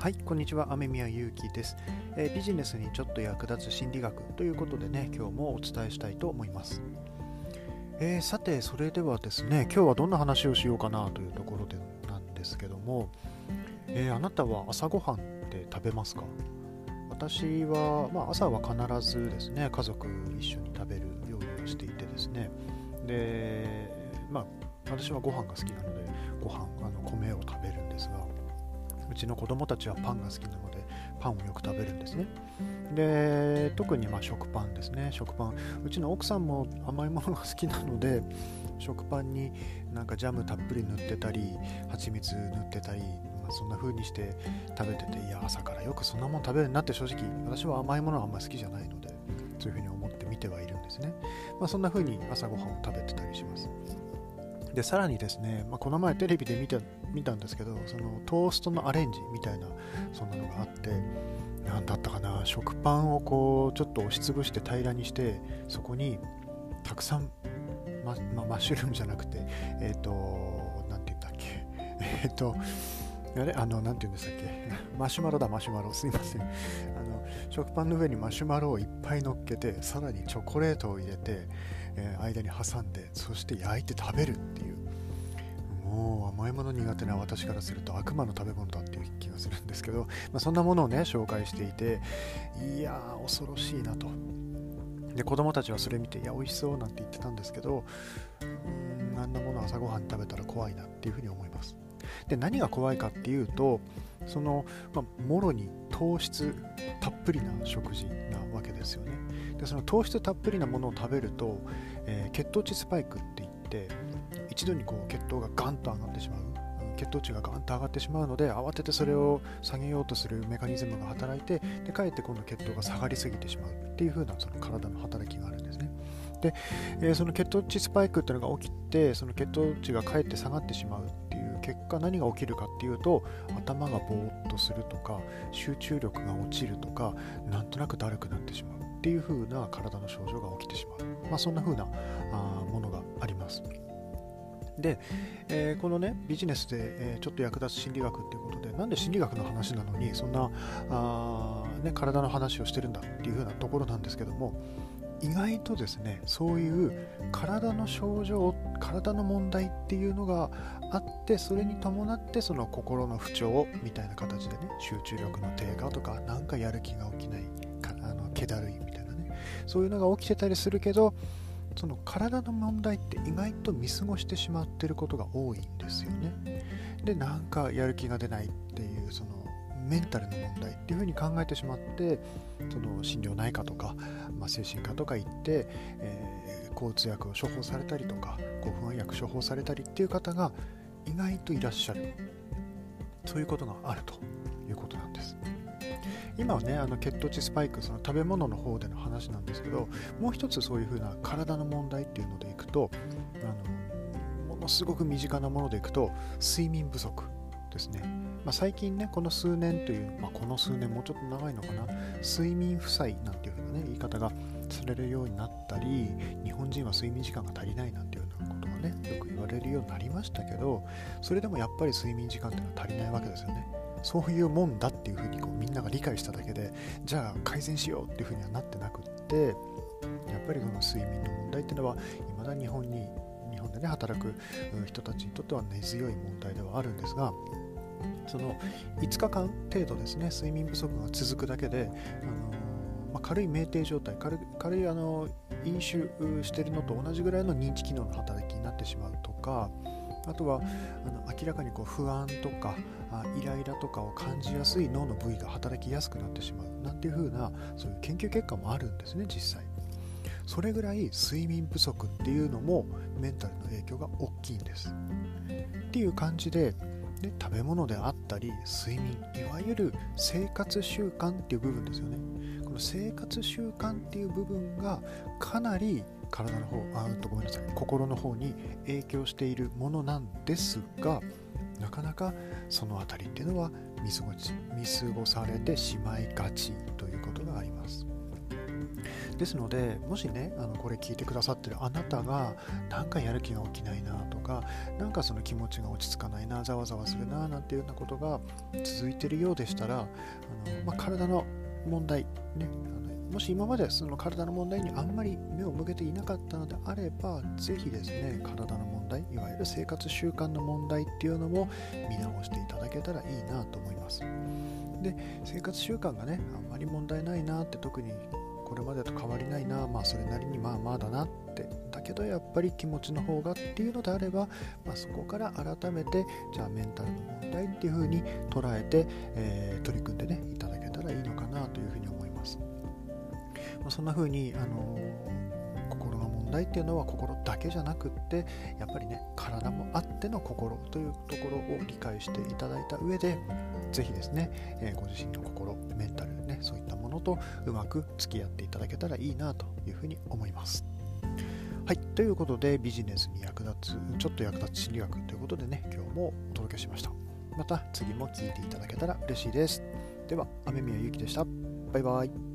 はい、こんにちは。雨宮ゆうきです、えー、ビジネスにちょっと役立つ心理学ということでね、今日もお伝えしたいと思います。えー、さて、それではですね、今日はどんな話をしようかなというところでなんですけども、えー、あなたは朝ごはんって食べますか？私は、まあ、朝は必ずですね、家族一緒に食べるようにしていてですね、で、まあ、私はご飯が好きなので、ご飯、あの米を食べるんですが、うちの子供たちはパンが好きなのでパンをよく食べるんですね。で特にまあ食パンですね。食パン。うちの奥さんも甘いものが好きなので食パンになんかジャムたっぷり塗ってたり蜂蜜塗ってたり、まあ、そんな風にして食べてていや朝からよくそんなもん食べるなって正直私は甘いものはあんまり好きじゃないのでそういう風に思って見てはいるんですね、まあ、そんな風に朝ごはんを食べてたりします。でさらにですね、まあ、この前テレビで見た見たんですけどそのトーストのアレンジみたいなそんなのがあって何だったかな食パンをこうちょっと押しつぶして平らにしてそこにたくさんマ,、まマッシュルームじゃなくてえっ、ー、と何て言ったっけえっ、ー、とあれ？あの、なんて言うんでしたっけ？マシュマロだ、マシュマロ。すいません。あの、食パンの上にマシュマロをいっぱい乗っけて、さらにチョコレートを入れて、えー、間に挟んで、そして焼いて食べるっていう。もう甘いもの苦手な私からすると悪魔の食べ物だっていう気がするんですけど、まあ、そんなものをね、紹介していて、いやー、恐ろしいなと。で、子供たちはそれ見て、いや、美味しそうなんて言ってたんですけど、うん、あんなもの朝ごはん食べたら怖いなっていうふうに思います。で何が怖いかっていうとその、まあ、もろに糖質たっぷりな食事なわけですよね。でその糖質たっぷりなものを食べると、えー、血糖値スパイクって言って一度にこう血糖がガンと上がってしまう。血糖値がガンと上がってしまうので慌ててそれを下げようとするメカニズムが働いてでかえって今度血糖が下がりすぎてしまうっていう風なその体の働きがあるんですね。で、えー、その血糖値スパイクっていうのが起きてその血糖値がかえって下がってしまう。結果何が起きるかっていうと頭がぼーっとするとか集中力が落ちるとかなんとなくだるくなってしまうっていう風な体の症状が起きてしまう、まあ、そんな風なあものがあります。で、えー、このねビジネスで、えー、ちょっと役立つ心理学っていうことでなんで心理学の話なのにそんなあ、ね、体の話をしてるんだっていう風なところなんですけども意外とですねそういう体の症状体の問題っていうのがあってそれに伴ってその心の不調みたいな形でね集中力の低下とか何かやる気が起きないかあの気だるいみたいなねそういうのが起きてたりするけどその体の問題って意外と見過ごしてしまってることが多いんですよね。でなんかやる気が出ないっていうそのメンタルの問題っていうふうに考えてしまってその心療内科とか、まあ、精神科とか行って、えー、交通薬を処方されたりとか興奮薬処方されたりっていう方が意外といらっしゃる。そういうことがあるということなんです。今はねあの血糖値スパイクその食べ物の方での話なんですけどもう一つそういうふうな体の問題っていうのでいくとあのものすごく身近なものでいくと睡眠不足。ですね、まあ、最近ねこの数年という、まあ、この数年もうちょっと長いのかな。睡眠負債なんていうふうなね言い方がされるようになったり日本人は睡眠時間が足りないなんていうようなことがねよく言われるようになりましたけどそれでもやっぱり睡眠時間っていうのは足りないわけですよね。そういうもんだっていうふうにこうみんなが理解しただけでじゃあ改善しようっていうふうにはなってなくってやっぱりこの睡眠の問題っていうのは未だ日本に本でね働く人たちにとっては根強い問題ではあるんですがその5日間程度ですね睡眠不足が続くだけで、あのまあ、軽い酩酊状態軽いあの飲酒してるのと同じぐらいの認知機能の働きになってしまうとかあとはあの明らかにこう不安とかあイライラとかを感じやすい脳の部位が働きやすくなってしまうなんていう風なそういう研究結果もあるんですね実際それぐらい睡眠不足っていうのもメンタルの影響が大きいんです。っていう感じでで食べ物であったり睡眠いわゆる生活習慣っていう部分ですよね。この生活習慣っていう部分がかなり体の方あとごめんなさい。心の方に影響しているものなんですがなかなかその辺りっていうのは見過ご見過ごされてしまいがちということですのでもしねあのこれ聞いてくださってるあなたがなんかやる気が起きないなとかなんかその気持ちが落ち着かないなざわざわするななんていうようなことが続いてるようでしたらあの、まあ、体の問題ねもし今までその体の問題にあんまり目を向けていなかったのであれば、ぜひですね、体の問題、いわゆる生活習慣の問題っていうのも見直していただけたらいいなと思います。で、生活習慣がね、あんまり問題ないなって、特にこれまでと変わりないな、まあそれなりにまあまあだなって、だけどやっぱり気持ちの方がっていうのであれば、まあ、そこから改めて、じゃあメンタルの問題っていうふうに捉えて、えー、取り組んでね、いただけたらいいのかなというふうに思います。まあ、そんな風に、あのー問題っていうのは心だけじゃなくってやっぱりね体もあっての心というところを理解していただいた上でぜひですね、えー、ご自身の心メンタルねそういったものとうまく付き合っていただけたらいいなというふうに思います。はいということでビジネスに役立つちょっと役立つ心理学ということでね今日もお届けしました。また次も聞いていただけたら嬉しいです。では雨宮ゆきでした。バイバイ。